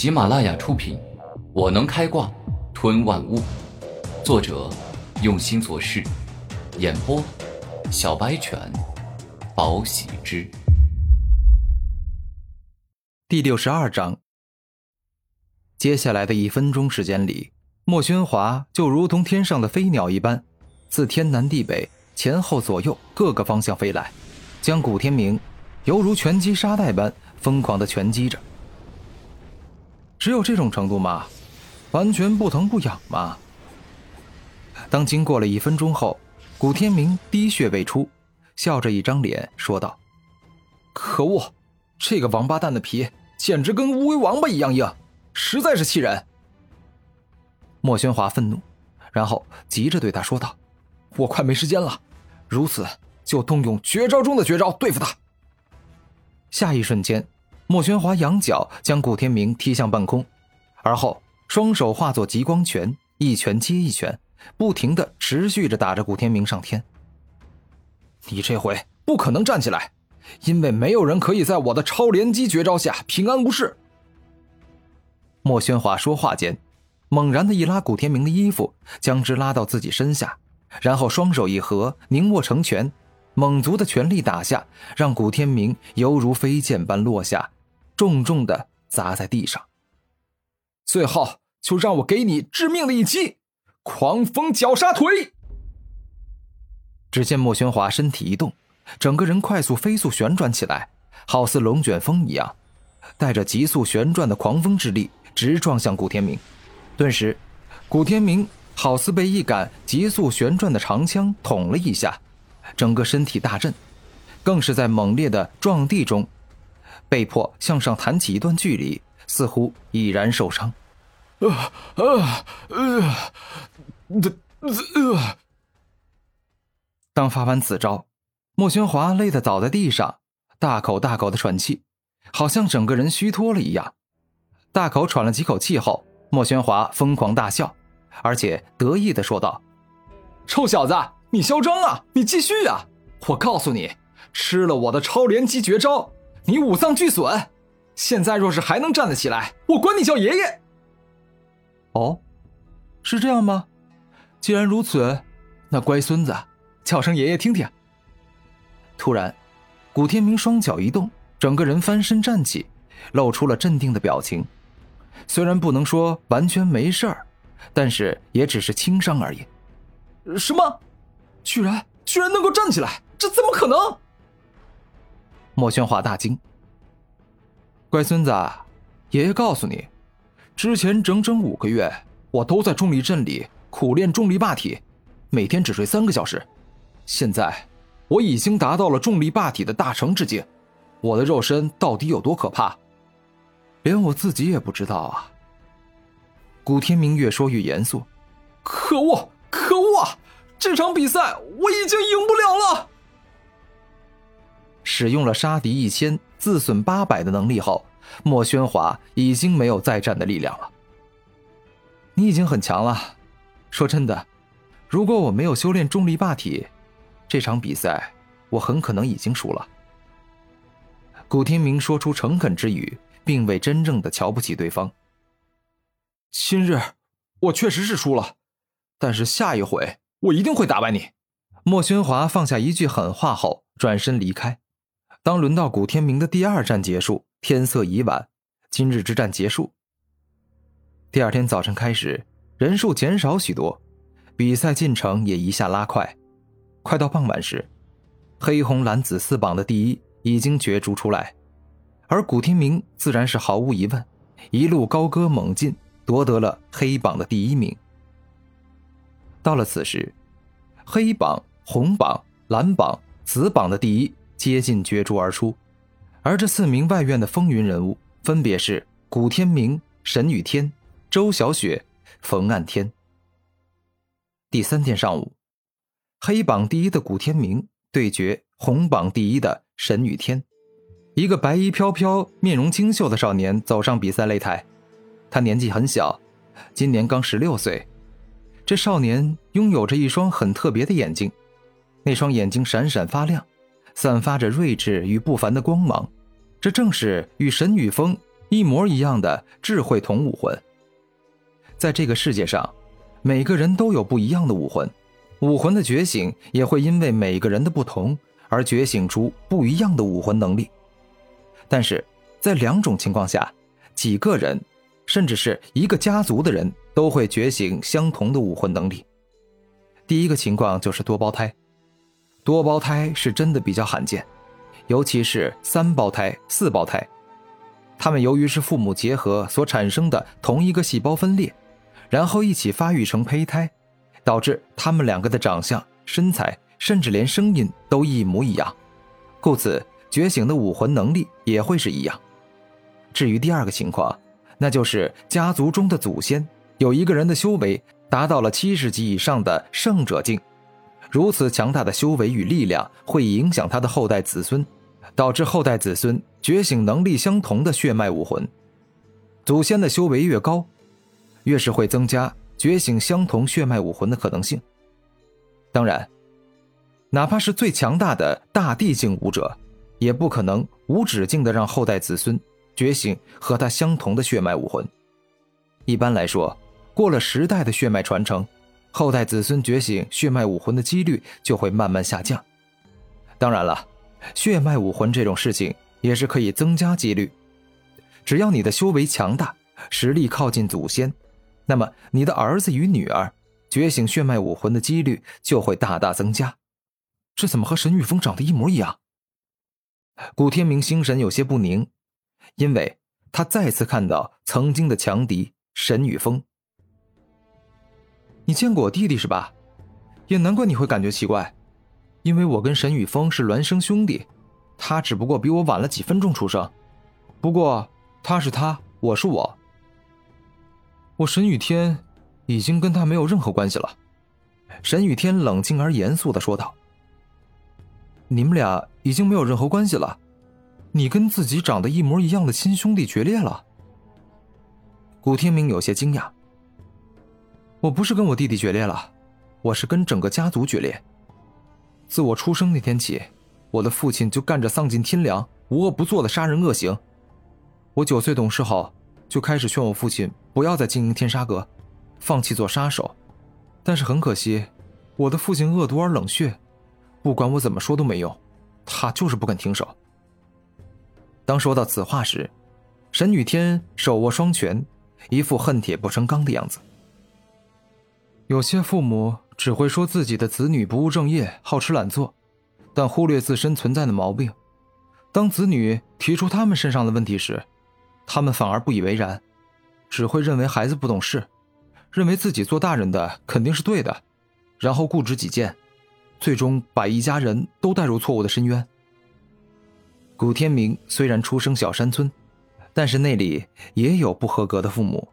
喜马拉雅出品，《我能开挂吞万物》，作者用心做事，演播小白犬，宝喜之。第六十二章。接下来的一分钟时间里，莫宣华就如同天上的飞鸟一般，自天南地北、前后左右各个方向飞来，将古天明犹如拳击沙袋般疯狂的拳击着。只有这种程度吗？完全不疼不痒吗？当经过了一分钟后，古天明滴血未出，笑着一张脸说道：“可恶，这个王八蛋的皮简直跟乌龟王八一样硬，实在是气人。”莫宣华愤怒，然后急着对他说道：“我快没时间了，如此就动用绝招中的绝招对付他。”下一瞬间。莫宣华仰角将古天明踢向半空，而后双手化作极光拳，一拳接一拳，不停的持续着打着古天明上天。你这回不可能站起来，因为没有人可以在我的超连击绝招下平安无事。莫宣华说话间，猛然的一拉古天明的衣服，将之拉到自己身下，然后双手一合，凝握成拳，猛足的全力打下，让古天明犹如飞剑般落下。重重的砸在地上。最后，就让我给你致命的一击——狂风绞杀腿！只见莫玄华身体一动，整个人快速飞速旋转起来，好似龙卷风一样，带着急速旋转的狂风之力，直撞向古天明。顿时，古天明好似被一杆急速旋转的长枪捅了一下，整个身体大震，更是在猛烈的撞地中。被迫向上弹起一段距离，似乎已然受伤。啊啊啊！当发完此招，莫宣华累得倒在地上，大口大口的喘气，好像整个人虚脱了一样。大口喘了几口气后，莫宣华疯狂大笑，而且得意的说道：“臭小子，你嚣张啊！你继续啊！我告诉你，吃了我的超连击绝招。”你五脏俱损，现在若是还能站得起来，我管你叫爷爷。哦，是这样吗？既然如此，那乖孙子，叫声爷爷听听。突然，古天明双脚一动，整个人翻身站起，露出了镇定的表情。虽然不能说完全没事儿，但是也只是轻伤而已。什么？居然居然能够站起来？这怎么可能？莫宣华大惊：“乖孙子，爷爷告诉你，之前整整五个月，我都在重力阵里苦练重力霸体，每天只睡三个小时。现在，我已经达到了重力霸体的大成之境，我的肉身到底有多可怕，连我自己也不知道啊。”古天明越说越严肃：“可恶，可恶啊！这场比赛我已经赢不了了。”使用了杀敌一千自损八百的能力后，莫宣华已经没有再战的力量了。你已经很强了，说真的，如果我没有修炼重力霸体，这场比赛我很可能已经输了。古天明说出诚恳之语，并未真正的瞧不起对方。今日我确实是输了，但是下一回我一定会打败你。莫宣华放下一句狠话后，转身离开。当轮到古天明的第二战结束，天色已晚，今日之战结束。第二天早晨开始，人数减少许多，比赛进程也一下拉快。快到傍晚时，黑红蓝紫四榜的第一已经角逐出来，而古天明自然是毫无疑问，一路高歌猛进，夺得了黑榜的第一名。到了此时，黑榜、红榜、蓝榜、紫榜的第一。接近角逐而出，而这四名外院的风云人物分别是古天明、沈雨天、周小雪、冯岸天。第三天上午，黑榜第一的古天明对决红榜第一的沈雨天，一个白衣飘飘、面容清秀的少年走上比赛擂台。他年纪很小，今年刚十六岁。这少年拥有着一双很特别的眼睛，那双眼睛闪闪发亮。散发着睿智与不凡的光芒，这正是与神女峰一模一样的智慧同武魂。在这个世界上，每个人都有不一样的武魂，武魂的觉醒也会因为每个人的不同而觉醒出不一样的武魂能力。但是在两种情况下，几个人，甚至是一个家族的人都会觉醒相同的武魂能力。第一个情况就是多胞胎，多胞胎是真的比较罕见，尤其是三胞胎、四胞胎，他们由于是父母结合所产生的同一个细胞分裂。然后一起发育成胚胎，导致他们两个的长相、身材，甚至连声音都一模一样，故此觉醒的武魂能力也会是一样。至于第二个情况，那就是家族中的祖先有一个人的修为达到了七十级以上的圣者境，如此强大的修为与力量会影响他的后代子孙，导致后代子孙觉醒能力相同的血脉武魂。祖先的修为越高。越是会增加觉醒相同血脉武魂的可能性。当然，哪怕是最强大的大地境武者，也不可能无止境的让后代子孙觉醒和他相同的血脉武魂。一般来说，过了十代的血脉传承，后代子孙觉醒血脉武魂的几率就会慢慢下降。当然了，血脉武魂这种事情也是可以增加几率，只要你的修为强大，实力靠近祖先。那么，你的儿子与女儿觉醒血脉武魂的几率就会大大增加。这怎么和沈雨峰长得一模一样？古天明心神有些不宁，因为他再次看到曾经的强敌沈雨峰。你见过我弟弟是吧？也难怪你会感觉奇怪，因为我跟沈雨峰是孪生兄弟，他只不过比我晚了几分钟出生。不过他是他，我是我。我沈雨天，已经跟他没有任何关系了。沈雨天冷静而严肃的说道：“你们俩已经没有任何关系了，你跟自己长得一模一样的亲兄弟决裂了。”古天明有些惊讶：“我不是跟我弟弟决裂了，我是跟整个家族决裂。自我出生那天起，我的父亲就干着丧尽天良、无恶不作的杀人恶行。我九岁懂事后。”就开始劝我父亲不要再经营天杀阁，放弃做杀手。但是很可惜，我的父亲恶毒而冷血，不管我怎么说都没用，他就是不肯停手。当说到此话时，沈雨天手握双拳，一副恨铁不成钢的样子。有些父母只会说自己的子女不务正业、好吃懒做，但忽略自身存在的毛病。当子女提出他们身上的问题时，他们反而不以为然，只会认为孩子不懂事，认为自己做大人的肯定是对的，然后固执己见，最终把一家人都带入错误的深渊。古天明虽然出生小山村，但是那里也有不合格的父母。